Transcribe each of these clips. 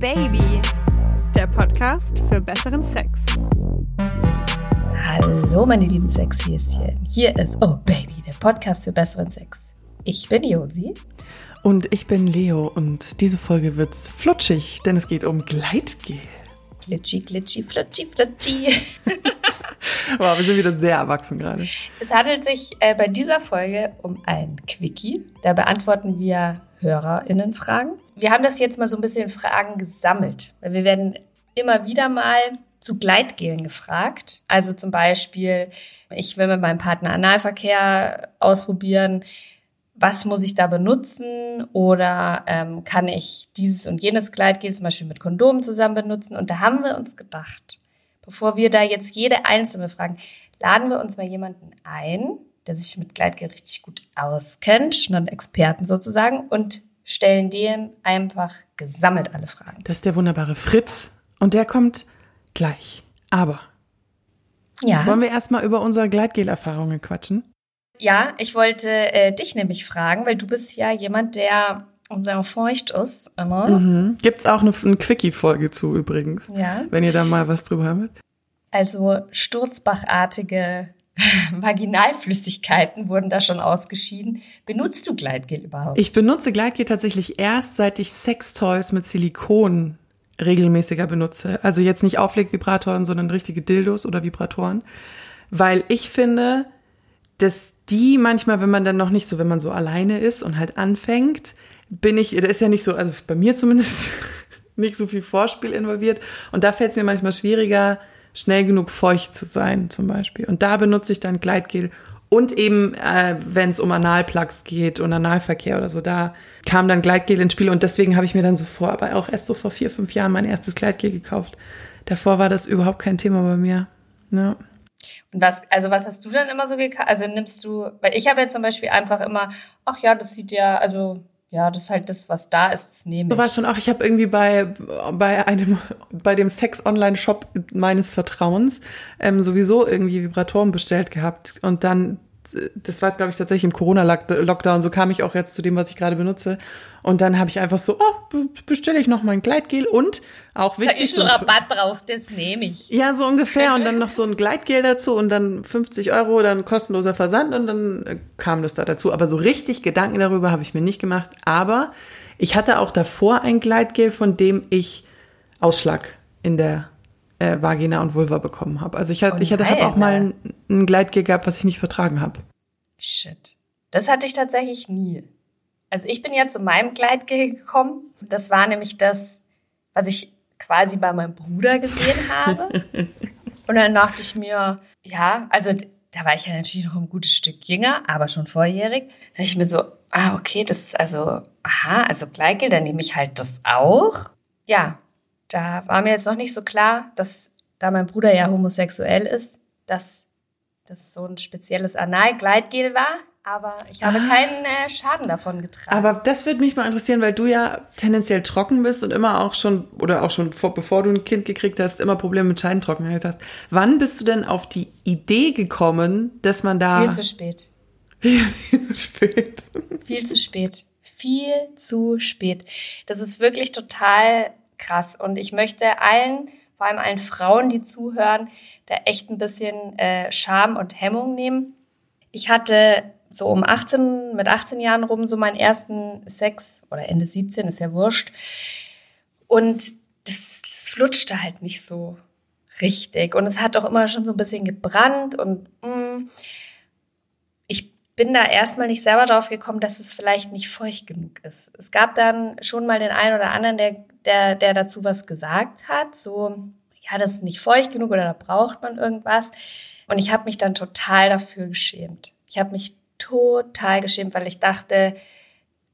Baby, der Podcast für besseren Sex. Hallo meine lieben Sexhäschen, hier ist Oh Baby, der Podcast für besseren Sex. Ich bin Josi. Und ich bin Leo und diese Folge wird flutschig, denn es geht um Gleitgel. Glitschi, glitschi, flutschi, flutschi. wow, wir sind wieder sehr erwachsen gerade. Es handelt sich äh, bei dieser Folge um ein Quickie. Da beantworten wir HörerInnen-Fragen. Wir haben das jetzt mal so ein bisschen Fragen gesammelt, weil wir werden immer wieder mal zu Gleitgelen gefragt. Also zum Beispiel, ich will mit meinem Partner Analverkehr ausprobieren. Was muss ich da benutzen? Oder ähm, kann ich dieses und jenes Gleitgel zum Beispiel mit Kondomen zusammen benutzen? Und da haben wir uns gedacht, bevor wir da jetzt jede einzelne fragen, laden wir uns mal jemanden ein, der sich mit Gleitgel richtig gut auskennt, schon einen Experten sozusagen, und stellen denen einfach gesammelt alle Fragen. Das ist der wunderbare Fritz und der kommt gleich. Aber ja. wollen wir erstmal über unsere Gleitgel-Erfahrungen quatschen? Ja, ich wollte äh, dich nämlich fragen, weil du bist ja jemand, der sehr feucht ist immer. Mhm. Gibt es auch eine, eine Quickie-Folge zu übrigens, Ja. wenn ihr da mal was drüber habt. Also sturzbachartige Vaginalflüssigkeiten wurden da schon ausgeschieden. Benutzt du Gleitgel überhaupt? Ich benutze Gleitgel tatsächlich erst, seit ich Sextoys mit Silikon regelmäßiger benutze. Also jetzt nicht Auflegvibratoren, sondern richtige Dildos oder Vibratoren. Weil ich finde, dass die manchmal, wenn man dann noch nicht so, wenn man so alleine ist und halt anfängt, bin ich, da ist ja nicht so, also bei mir zumindest nicht so viel Vorspiel involviert. Und da fällt es mir manchmal schwieriger, schnell genug feucht zu sein, zum Beispiel. Und da benutze ich dann Gleitgel. Und eben, äh, wenn es um Analplugs geht und Analverkehr oder so, da kam dann Gleitgel ins Spiel. Und deswegen habe ich mir dann so vor, aber auch erst so vor vier, fünf Jahren mein erstes Gleitgel gekauft. Davor war das überhaupt kein Thema bei mir. Ja. Und was, also was hast du dann immer so gekauft? Also nimmst du, weil ich habe ja zum Beispiel einfach immer, ach ja, das sieht ja, also ja, das ist halt das, was da ist, das nehme ich. es schon auch. Ich habe irgendwie bei, bei einem, bei dem Sex-Online-Shop meines Vertrauens ähm, sowieso irgendwie Vibratoren bestellt gehabt. Und dann, das war, glaube ich, tatsächlich im Corona-Lockdown, so kam ich auch jetzt zu dem, was ich gerade benutze. Und dann habe ich einfach so, oh, bestelle ich noch mal ein Gleitgel und auch Da wichtig. ist schon so ein- Rabatt drauf, das nehme ich. ja, so ungefähr. Und dann noch so ein Gleitgel dazu und dann 50 Euro, dann kostenloser Versand und dann äh, kam das da dazu. Aber so richtig Gedanken darüber habe ich mir nicht gemacht. Aber ich hatte auch davor ein Gleitgel, von dem ich Ausschlag in der äh, Vagina und Vulva bekommen habe. Also ich hatte, Oh ich hatte hab auch mal ein, ein Gleitgel gehabt, was ich nicht vertragen habe. Shit. Das hatte ich tatsächlich nie. Also ich bin ja zu meinem Gleitgel gekommen. Das war nämlich das, was ich quasi bei meinem Bruder gesehen habe. Und dann dachte ich mir, ja, also da war ich ja natürlich noch ein gutes Stück jünger, aber schon vorjährig. Da dachte ich mir so, ah, okay, das ist also, aha, also Gleitgel, dann nehme ich halt das auch. Ja, da war mir jetzt noch nicht so klar, dass da mein Bruder ja homosexuell ist, dass das so ein spezielles Analgleitgel war, aber ich habe keinen äh, Schaden davon getragen. Aber das würde mich mal interessieren, weil du ja tendenziell trocken bist und immer auch schon, oder auch schon vor, bevor du ein Kind gekriegt hast, immer Probleme mit Scheidentrockenheit hast. Wann bist du denn auf die Idee gekommen, dass man da... viel zu spät. spät. Viel zu spät. Viel zu spät. Das ist wirklich total krass. Und ich möchte allen, vor allem allen Frauen, die zuhören, da echt ein bisschen äh, Scham und Hemmung nehmen. Ich hatte so um 18, mit 18 Jahren rum so meinen ersten Sex oder Ende 17, ist ja wurscht. Und das, das flutschte halt nicht so richtig. Und es hat auch immer schon so ein bisschen gebrannt und mm, ich bin da erstmal nicht selber drauf gekommen, dass es vielleicht nicht feucht genug ist. Es gab dann schon mal den einen oder anderen, der, der, der dazu was gesagt hat, so, ja, das ist nicht feucht genug oder da braucht man irgendwas. Und ich habe mich dann total dafür geschämt. Ich habe mich total geschämt, weil ich dachte,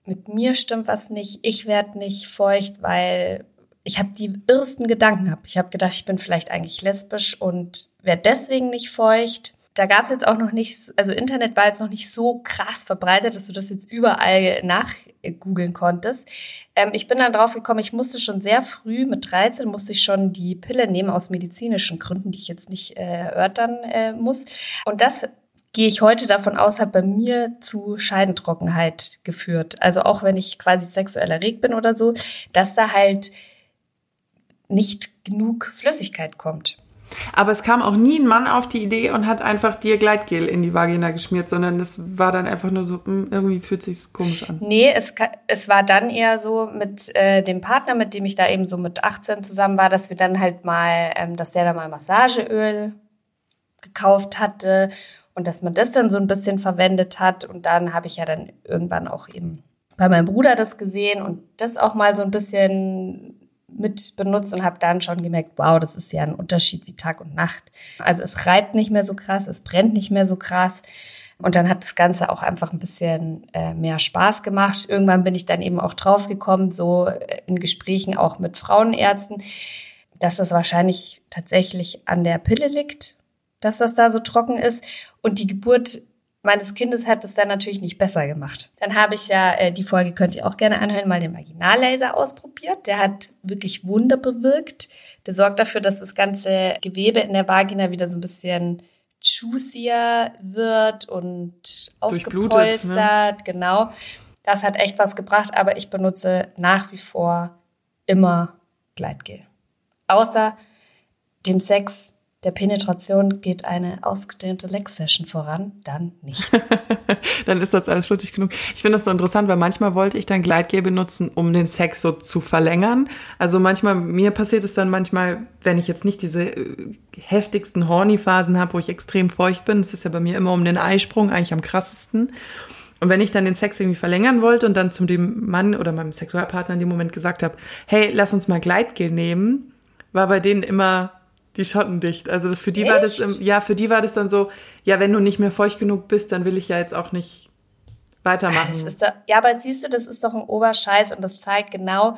mit mir stimmt was nicht, ich werde nicht feucht, weil ich habe die irrsten Gedanken gehabt. Ich habe gedacht, ich bin vielleicht eigentlich lesbisch und werde deswegen nicht feucht. Da gab es jetzt auch noch nicht, also Internet war jetzt noch nicht so krass verbreitet, dass du das jetzt überall nachgoogeln konntest. Ähm, ich bin dann drauf gekommen, ich musste schon sehr früh, mit 13, musste ich schon die Pille nehmen aus medizinischen Gründen, die ich jetzt nicht äh, erörtern äh, muss. Und das gehe ich heute davon aus, hat bei mir zu Scheidentrockenheit geführt. Also auch wenn ich quasi sexuell erregt bin oder so, dass da halt nicht genug Flüssigkeit kommt. Aber es kam auch nie ein Mann auf die Idee und hat einfach dir Gleitgel in die Vagina geschmiert, sondern das war dann einfach nur so, hm, irgendwie fühlt sich komisch an. Nee, es, es war dann eher so mit äh, dem Partner, mit dem ich da eben so mit 18 zusammen war, dass wir dann halt mal, ähm, dass der da mal Massageöl gekauft hatte und dass man das dann so ein bisschen verwendet hat. Und dann habe ich ja dann irgendwann auch eben bei meinem Bruder das gesehen und das auch mal so ein bisschen mit benutzt und habe dann schon gemerkt, wow, das ist ja ein Unterschied wie Tag und Nacht. Also es reibt nicht mehr so krass, es brennt nicht mehr so krass. Und dann hat das Ganze auch einfach ein bisschen äh, mehr Spaß gemacht. Irgendwann bin ich dann eben auch draufgekommen, so äh, in Gesprächen auch mit Frauenärzten, dass das wahrscheinlich tatsächlich an der Pille liegt, dass das da so trocken ist. Und die Geburt meines Kindes hat es dann natürlich nicht besser gemacht. Dann habe ich ja, äh, die Folge könnt ihr auch gerne anhören, mal den Vaginallaser ausprobiert. Der hat wirklich Wunder bewirkt. Der sorgt dafür, dass das ganze Gewebe in der Vagina wieder so ein bisschen juicier wird und aufgepolstert. Ne? Genau. Das hat echt was gebracht, aber ich benutze nach wie vor immer Gleitgel. Außer dem Sex der Penetration geht eine ausgedehnte Lex-Session voran, dann nicht. dann ist das alles flutschig genug. Ich finde das so interessant, weil manchmal wollte ich dann Gleitgel benutzen, um den Sex so zu verlängern. Also manchmal, mir passiert es dann manchmal, wenn ich jetzt nicht diese äh, heftigsten Horny-Phasen habe, wo ich extrem feucht bin, das ist ja bei mir immer um den Eisprung eigentlich am krassesten. Und wenn ich dann den Sex irgendwie verlängern wollte und dann zu dem Mann oder meinem Sexualpartner in dem Moment gesagt habe, hey, lass uns mal Gleitgel nehmen, war bei denen immer die Schotten dicht. Also für die Echt? war das, ja, für die war das dann so, ja, wenn du nicht mehr feucht genug bist, dann will ich ja jetzt auch nicht weitermachen. Doch, ja, aber siehst du, das ist doch ein Oberscheiß und das zeigt genau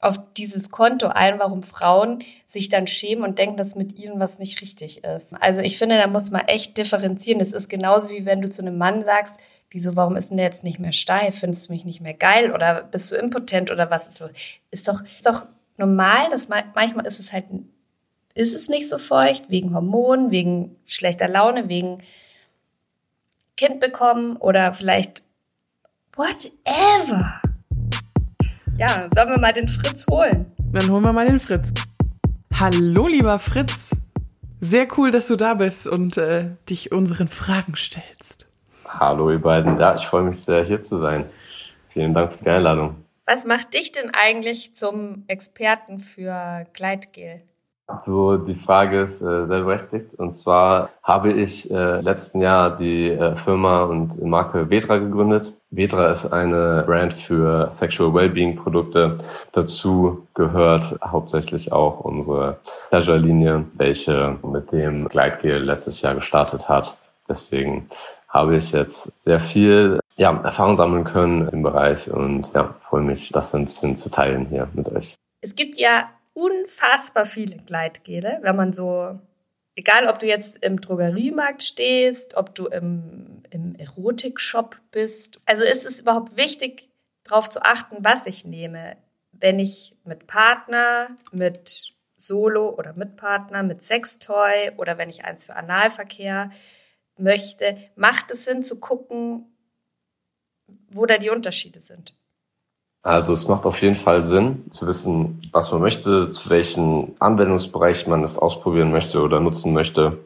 auf dieses Konto ein, warum Frauen sich dann schämen und denken, dass mit ihnen was nicht richtig ist. Also ich finde, da muss man echt differenzieren. Das ist genauso wie wenn du zu einem Mann sagst, wieso, warum ist denn der jetzt nicht mehr steif? Findest du mich nicht mehr geil oder bist du impotent oder was ist so? Ist doch, ist doch normal, dass manchmal ist es halt ist es nicht so feucht, wegen Hormonen, wegen schlechter Laune, wegen Kind bekommen oder vielleicht whatever. Ja, sollen wir mal den Fritz holen? Dann holen wir mal den Fritz. Hallo, lieber Fritz. Sehr cool, dass du da bist und äh, dich unseren Fragen stellst. Hallo, ihr beiden. Ja, ich freue mich sehr, hier zu sein. Vielen Dank für die Einladung. Was macht dich denn eigentlich zum Experten für Gleitgel? So, die Frage ist äh, sehr berechtigt. Und zwar habe ich äh, letzten Jahr die äh, Firma und Marke Vetra gegründet. Vetra ist eine Brand für Sexual Wellbeing Produkte. Dazu gehört hauptsächlich auch unsere Pleasure-Linie, welche mit dem Gleitgel letztes Jahr gestartet hat. Deswegen habe ich jetzt sehr viel ja, Erfahrung sammeln können im Bereich und ja, freue mich, das ein bisschen zu teilen hier mit euch. Es gibt ja unfassbar viele Gleitgele, wenn man so, egal ob du jetzt im Drogeriemarkt stehst, ob du im, im Erotikshop bist. Also ist es überhaupt wichtig, darauf zu achten, was ich nehme, wenn ich mit Partner, mit Solo oder mit Partner, mit Sextoy oder wenn ich eins für Analverkehr möchte, macht es Sinn zu gucken, wo da die Unterschiede sind. Also es macht auf jeden Fall Sinn zu wissen, was man möchte, zu welchem Anwendungsbereich man es ausprobieren möchte oder nutzen möchte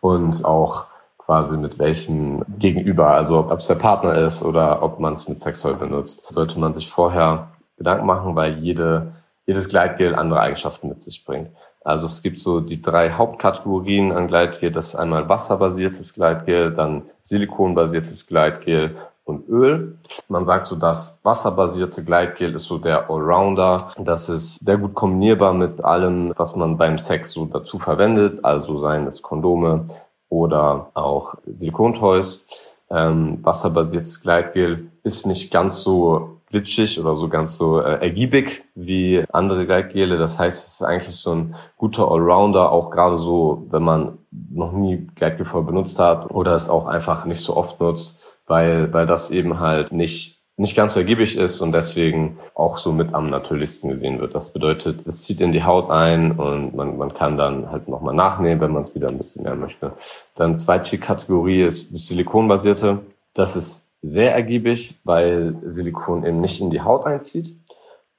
und auch quasi mit welchem Gegenüber, also ob es der Partner ist oder ob man es mit Sextoy benutzt, sollte man sich vorher Gedanken machen, weil jede, jedes Gleitgel andere Eigenschaften mit sich bringt. Also es gibt so die drei Hauptkategorien an Gleitgel. Das ist einmal wasserbasiertes Gleitgel, dann silikonbasiertes Gleitgel und Öl. Man sagt so, das wasserbasierte Gleitgel ist so der Allrounder. Das ist sehr gut kombinierbar mit allem, was man beim Sex so dazu verwendet, also seien es Kondome oder auch Silikontoys. Ähm, wasserbasiertes Gleitgel ist nicht ganz so glitschig oder so ganz so äh, ergiebig wie andere Gleitgele. Das heißt, es ist eigentlich so ein guter Allrounder, auch gerade so, wenn man noch nie Gleitgel vorher benutzt hat oder es auch einfach nicht so oft nutzt weil, weil das eben halt nicht nicht ganz so ergiebig ist und deswegen auch so mit am natürlichsten gesehen wird. Das bedeutet, es zieht in die Haut ein und man, man kann dann halt nochmal nachnehmen, wenn man es wieder ein bisschen mehr möchte. Dann zweite Kategorie ist die silikonbasierte. Das ist sehr ergiebig, weil Silikon eben nicht in die Haut einzieht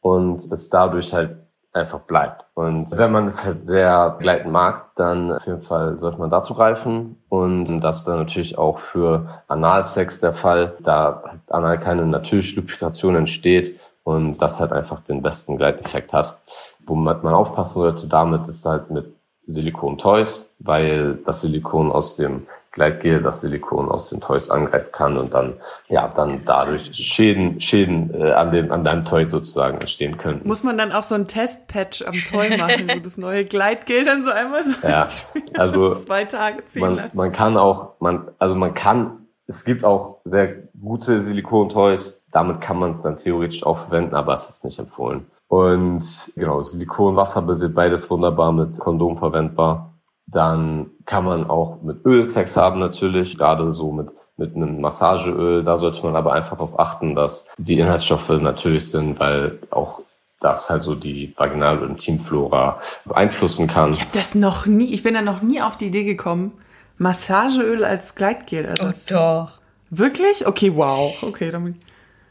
und es dadurch halt einfach bleibt. Und wenn man es halt sehr gleiten mag, dann auf jeden Fall sollte man dazu greifen. Und das ist dann natürlich auch für Analsex der Fall, da anal keine natürliche Lubrikation entsteht und das halt einfach den besten Gleiteffekt hat. Womit man aufpassen sollte damit ist halt mit Silikon-Toys, weil das Silikon aus dem Gleitgel das Silikon aus den Toys angreifen kann und dann ja dann dadurch Schäden Schäden äh, an dem an deinem Toy sozusagen entstehen können. Muss man dann auch so ein Testpatch am Toy machen, wo das neue Gleitgel dann so einmal so ja, also zwei Tage ziehen man, lassen. man kann auch man also man kann es gibt auch sehr gute Silikon-Toys, damit kann man es dann theoretisch auch verwenden, aber es ist nicht empfohlen. Und genau, Silikon, Wasser basiert beides wunderbar mit Kondom verwendbar. Dann kann man auch mit Öl Sex haben natürlich, gerade so mit mit einem Massageöl. Da sollte man aber einfach darauf achten, dass die Inhaltsstoffe natürlich sind, weil auch das halt so die Vaginal- und Intimflora beeinflussen kann. Ich habe das noch nie, ich bin da noch nie auf die Idee gekommen, Massageöl als Gleitgel. Also Oh, doch. Wirklich? Okay, wow. Okay,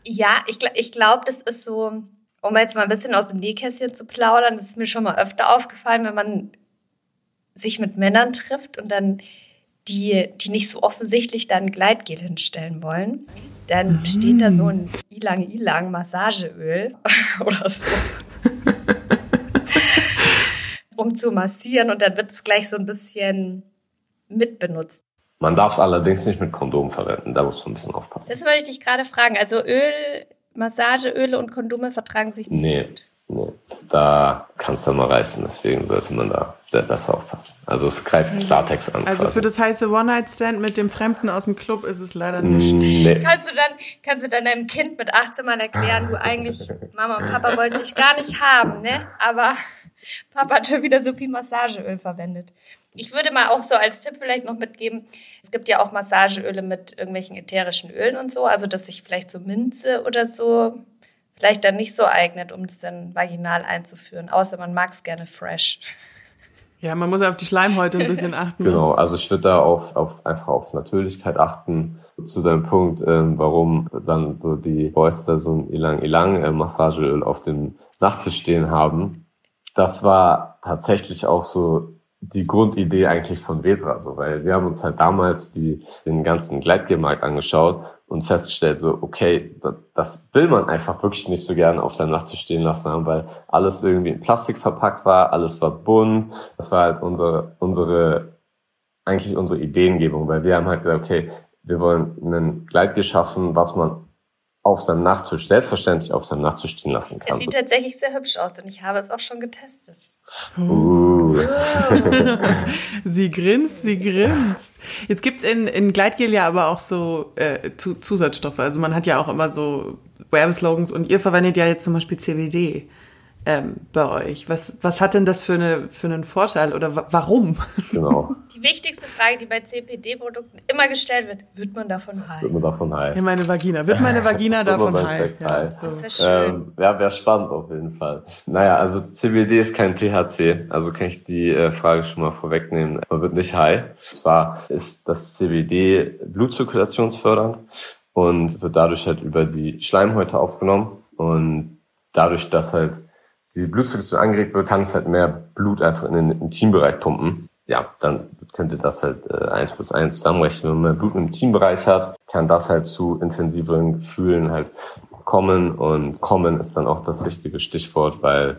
ich Ja, ich, ich glaube, das ist so, um jetzt mal ein bisschen aus dem Nähkästchen zu plaudern, das ist mir schon mal öfter aufgefallen, wenn man sich mit Männern trifft und dann die, die nicht so offensichtlich dann Gleitgel hinstellen wollen, dann steht da so ein Ilang Ilang Massageöl oder so. um zu massieren und dann wird es gleich so ein bisschen mitbenutzt. Man darf es allerdings nicht mit Kondom verwenden, da muss man ein bisschen aufpassen. Das wollte ich dich gerade fragen. Also Öl, Massageöle und Kondome vertragen sich nicht Nee, so gut. Nee. Da kann es dann mal reißen, deswegen sollte man da sehr besser aufpassen. Also es greift das Latex an. Also quasi. für das heiße One-Night-Stand mit dem Fremden aus dem Club ist es leider nicht. Nee. Kannst du dann, kannst du dann deinem Kind mit 18 mal erklären, du eigentlich, Mama und Papa wollten dich gar nicht haben, ne? Aber Papa hat schon wieder so viel Massageöl verwendet. Ich würde mal auch so als Tipp vielleicht noch mitgeben, es gibt ja auch Massageöle mit irgendwelchen ätherischen Ölen und so, also dass sich vielleicht so Minze oder so vielleicht dann nicht so eignet, um es dann vaginal einzuführen, außer man mag es gerne fresh. Ja, man muss auf die Schleimhäute ein bisschen achten. Genau, also ich würde da auf, auf einfach auf Natürlichkeit achten. Zu deinem Punkt, ähm, warum dann so die Boys da so ein Ilang Ilang äh, Massageöl auf dem Nachttisch stehen haben. Das war tatsächlich auch so die Grundidee eigentlich von Vetra, so, weil wir haben uns halt damals die, den ganzen Gleitgelmarkt angeschaut und festgestellt, so, okay, das, das will man einfach wirklich nicht so gerne auf seinem Nachttisch stehen lassen haben, weil alles irgendwie in Plastik verpackt war, alles war bunt. Das war halt unsere, unsere, eigentlich unsere Ideengebung, weil wir haben halt gesagt, okay, wir wollen ein Gleitgel schaffen, was man auf seinem Nachttisch, selbstverständlich auf seinem Nachttisch stehen lassen Es kann. sieht tatsächlich sehr hübsch aus und ich habe es auch schon getestet. Uh. Sie grinst, sie grinst. Jetzt gibt's in, in Gleitgel ja aber auch so äh, Zu- Zusatzstoffe. Also man hat ja auch immer so Werbeslogans und ihr verwendet ja jetzt zum Beispiel CBD ähm, bei euch. Was, was hat denn das für, eine, für einen Vorteil oder wa warum? Genau, Die wichtigste Frage, die bei CPD-Produkten immer gestellt wird, wird man davon high? wird man davon high. Ja, meine Vagina. Wird meine Vagina davon? Sex Ja, high. so. Das wäre schön. Ähm, ja, wäre spannend auf jeden Fall. Naja, also CBD ist kein THC, also kann ich die äh, Frage schon mal vorwegnehmen. Man wird nicht high. Zwar ist das CBD blutzirkulationsfördernd und wird dadurch halt über die Schleimhäute aufgenommen und dadurch, dass halt die Blutzirkulation angeregt wird, kann es halt mehr Blut einfach in den Intimbereich pumpen. Ja, dann könnte das halt äh, 1 plus 1 zusammenrechnen. Wenn man mehr Blut im Intimbereich hat, kann das halt zu intensiveren Gefühlen halt kommen und kommen ist dann auch das richtige Stichwort, weil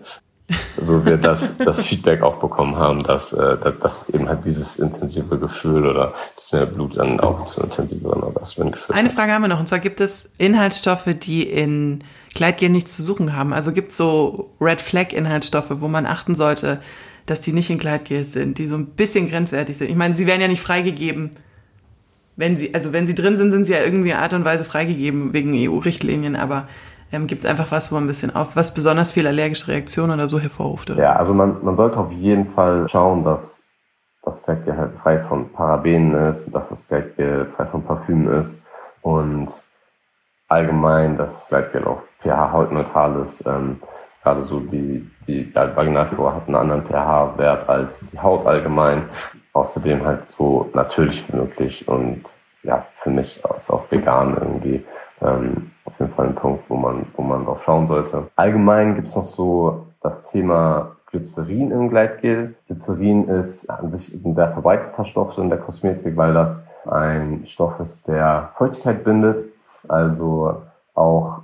so wir das, das Feedback auch bekommen haben, dass, äh, dass- eben halt dieses intensive Gefühl oder das mehr Blut dann auch zu intensiveren Orgasmen geführt Eine. Frage haben wir noch, und zwar gibt es Inhaltsstoffe, die in Gleitgel nichts zu suchen haben. Also gibt es so Red Flag Inhaltsstoffe, wo man achten sollte, dass die nicht in Gleitgel sind, die so ein bisschen grenzwertig sind. Ich meine, sie werden ja nicht freigegeben, wenn sie, also wenn sie drin sind, sind sie ja irgendwie Art und Weise freigegeben wegen EU-Richtlinien, aber ähm, gibt es einfach was, wo man ein bisschen auf, was besonders viel allergische Reaktionen oder so hervorruft? Oder? Ja, also man, man sollte auf jeden Fall schauen, dass das Gleitgel halt frei von Parabenen ist, dass das Gleitgel frei von Parfümen ist und allgemein, dass das Gleitgel auch pH-hautneutral ist. Ähm, gerade so die, die Vaginalflora hat einen anderen pH-Wert als die Haut allgemein. Außerdem halt so natürlich wie möglich und ja, für mich ist auch vegan irgendwie ähm, auf jeden Fall ein Punkt, wo man, wo man drauf schauen sollte. Allgemein gibt's noch so das Thema Glycerin im Gleitgel. Glycerin ist an sich ein sehr verbreiteter Stoff in der Kosmetik, weil das ein Stoff ist, der Feuchtigkeit bindet. Also auch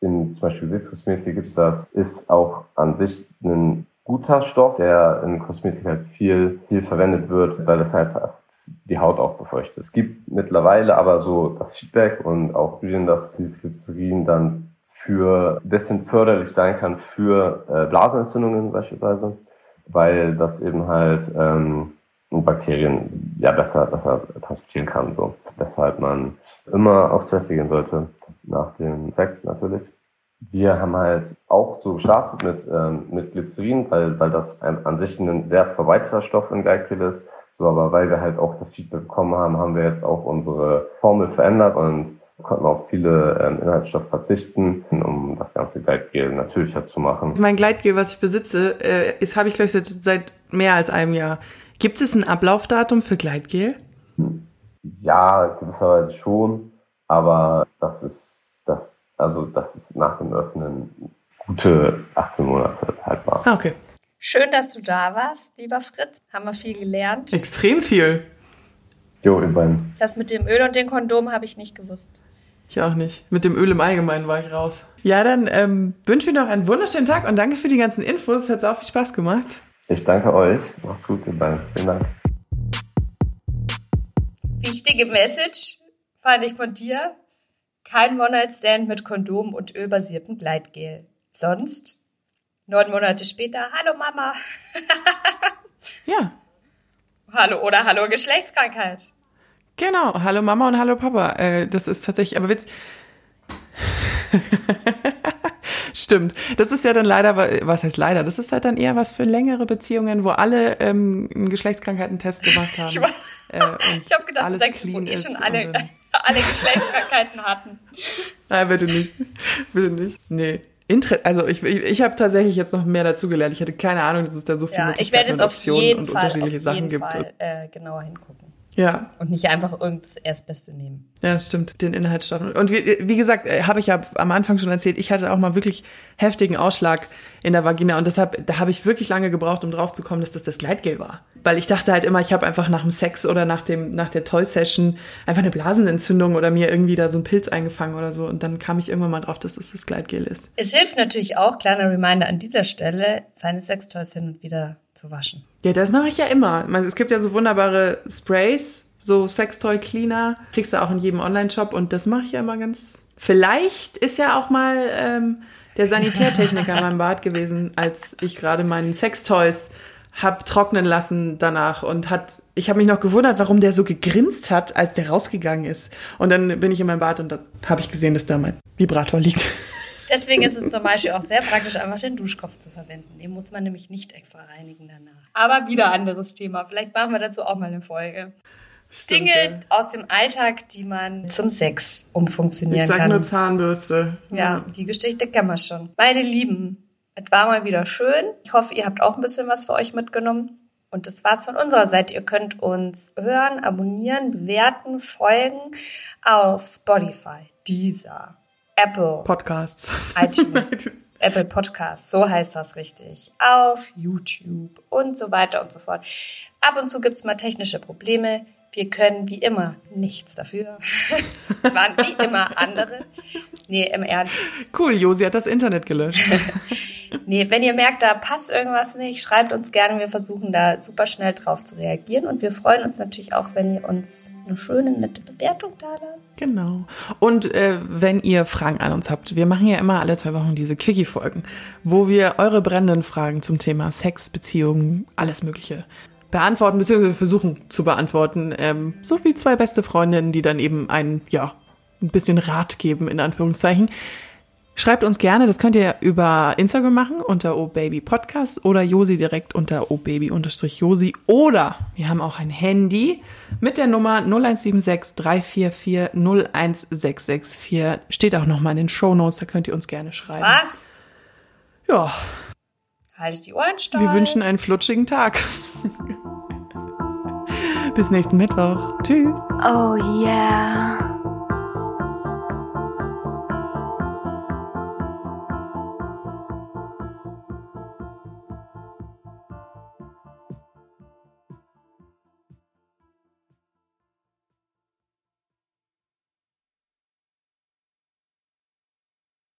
in zum Beispiel Gesichtskosmetik gibt es das, ist auch an sich ein guter Stoff, der in Kosmetik halt viel, viel verwendet wird, weil es halt die Haut auch befeuchtet. Es gibt mittlerweile aber so das Feedback und auch Studien, dass dieses Glycerin dann für bisschen förderlich sein kann für äh, Blasenentzündungen beispielsweise, weil das eben halt ähm, Bakterien ja besser, besser transportieren kann. So. Weshalb man immer auf Toilette gehen sollte, nach dem Sex natürlich. Wir haben halt auch so gestartet mit, ähm, mit Glycerin, weil, weil das ein, an sich ein sehr verweiteter Stoff in Gleitgel ist. So, aber weil wir halt auch das Feedback bekommen haben, haben wir jetzt auch unsere Formel verändert und konnten auf viele ähm, Inhaltsstoffe verzichten, um das ganze Gleitgel natürlicher zu machen. Mein Gleitgel, was ich besitze, äh, ist habe ich glaube ich seit, seit mehr als einem Jahr. Gibt es ein Ablaufdatum für Gleitgel? Ja, gewisserweise schon, aber das ist das also das ist nach dem Öffnen gute 18 Monate haltbar. Ah, okay. Schön, dass du da warst, lieber Fritz. Haben wir viel gelernt. Extrem viel. Jo, immerhin. Das mit dem Öl und dem Kondom habe ich nicht gewusst. Ich auch nicht. Mit dem Öl im Allgemeinen war ich raus. Ja, dann ähm, wünsche ich noch einen wunderschönen Tag und danke für die ganzen Infos. Hat auch viel Spaß gemacht. Ich danke euch. Macht's gut, ihr beiden. Vielen Dank. Wichtige Message fand ich von dir. Kein One-Night-Stand mit Kondom und ölbasiertem Gleitgel. Sonst neun Monate später, hallo Mama. ja. Hallo oder hallo Geschlechtskrankheit. Genau, hallo Mama und hallo Papa. Äh, das ist tatsächlich, aber Witz. Stimmt. Das ist ja dann leider, was heißt leider? Das ist halt dann eher was für längere Beziehungen, wo alle ähm, einen Geschlechtskrankheitentest gemacht haben. Ich, äh, ich habe gedacht, du sagst, wo eh schon alle, alle Geschlechtskrankheiten hatten. Nein, bitte nicht. Bitte nicht. Nee. Inter also ich, ich, ich habe tatsächlich jetzt noch mehr dazugelernt. Ich hatte keine Ahnung, dass es da so viele ja, ich werde jetzt auf jeden Fall, unterschiedliche auf jeden Sachen Fall, gibt. Äh, genauer hingucken. Ja. Und nicht einfach irgendein Erstbeste nehmen. Ja, stimmt, den Inhaltsstoffen. Und wie, wie gesagt, äh, habe ich ja am Anfang schon erzählt, ich hatte auch mal wirklich heftigen Ausschlag in der Vagina und deshalb, da habe ich wirklich lange gebraucht, um drauf zu kommen, dass das das Gleitgel war. Weil ich dachte halt immer, ich habe einfach nach dem Sex oder nach dem nach der Toy-Session einfach eine Blasenentzündung oder mir irgendwie da so einen Pilz eingefangen oder so und dann kam ich irgendwann mal drauf, dass das das Gleitgel ist. Es hilft natürlich auch, kleiner Reminder an dieser Stelle, seine Sextoys hin und wieder zu waschen. Ja, das mache ich ja immer. Es gibt ja so wunderbare Sprays, so Sextoy Cleaner kriegst du auch in jedem Online-Shop und das mache ich ja immer ganz. Vielleicht ist ja auch mal ähm, der Sanitärtechniker in meinem Bad gewesen, als ich gerade meinen Sextoys hab trocknen lassen danach und hat, ich habe mich noch gewundert, warum der so gegrinst hat, als der rausgegangen ist. Und dann bin ich in meinem Bad und dann habe ich gesehen, dass da mein Vibrator liegt. Deswegen ist es zum Beispiel auch sehr praktisch, einfach den Duschkopf zu verwenden. Den muss man nämlich nicht extra reinigen danach. Aber wieder anderes Thema. Vielleicht machen wir dazu auch mal eine Folge. Stimmt, Dinge ja. aus dem Alltag, die man zum Sex umfunktionieren kann. Ich sag nur Zahnbürste. Ja, ja, die Geschichte kennen wir schon. Meine Lieben, es war mal wieder schön. Ich hoffe, ihr habt auch ein bisschen was für euch mitgenommen. Und das war's von unserer Seite. Ihr könnt uns hören, abonnieren, bewerten, folgen auf Spotify, Deezer, Apple Podcasts, iTunes, Apple Podcasts, so heißt das richtig, auf YouTube und so weiter und so fort. Ab und zu gibt's mal technische Probleme. Wir können wie immer nichts dafür. es waren wie immer andere. Nee, im Ernst. Cool, Josi hat das Internet gelöscht. nee, wenn ihr merkt, da passt irgendwas nicht, schreibt uns gerne. Wir versuchen da super schnell drauf zu reagieren. Und wir freuen uns natürlich auch, wenn ihr uns eine schöne, nette Bewertung da lasst. Genau. Und äh, wenn ihr Fragen an uns habt, wir machen ja immer alle zwei Wochen diese Quickie-Folgen, wo wir eure brennenden Fragen zum Thema Sex, Beziehungen, alles Mögliche beantworten, beziehungsweise versuchen zu beantworten. Ähm, so wie zwei beste Freundinnen, die dann eben einen, ja, ein bisschen Rat geben, in Anführungszeichen. Schreibt uns gerne, das könnt ihr über Instagram machen, unter obabypodcast oder Josi direkt unter obaby-josi oder wir haben auch ein Handy mit der Nummer 0176 344 01664. Steht auch nochmal in den Show Notes, da könnt ihr uns gerne schreiben. Was? Ja. Haltet die Ohren steif. Wir wünschen einen flutschigen Tag. Bis nächsten Mittwoch. Tschüss. Oh yeah.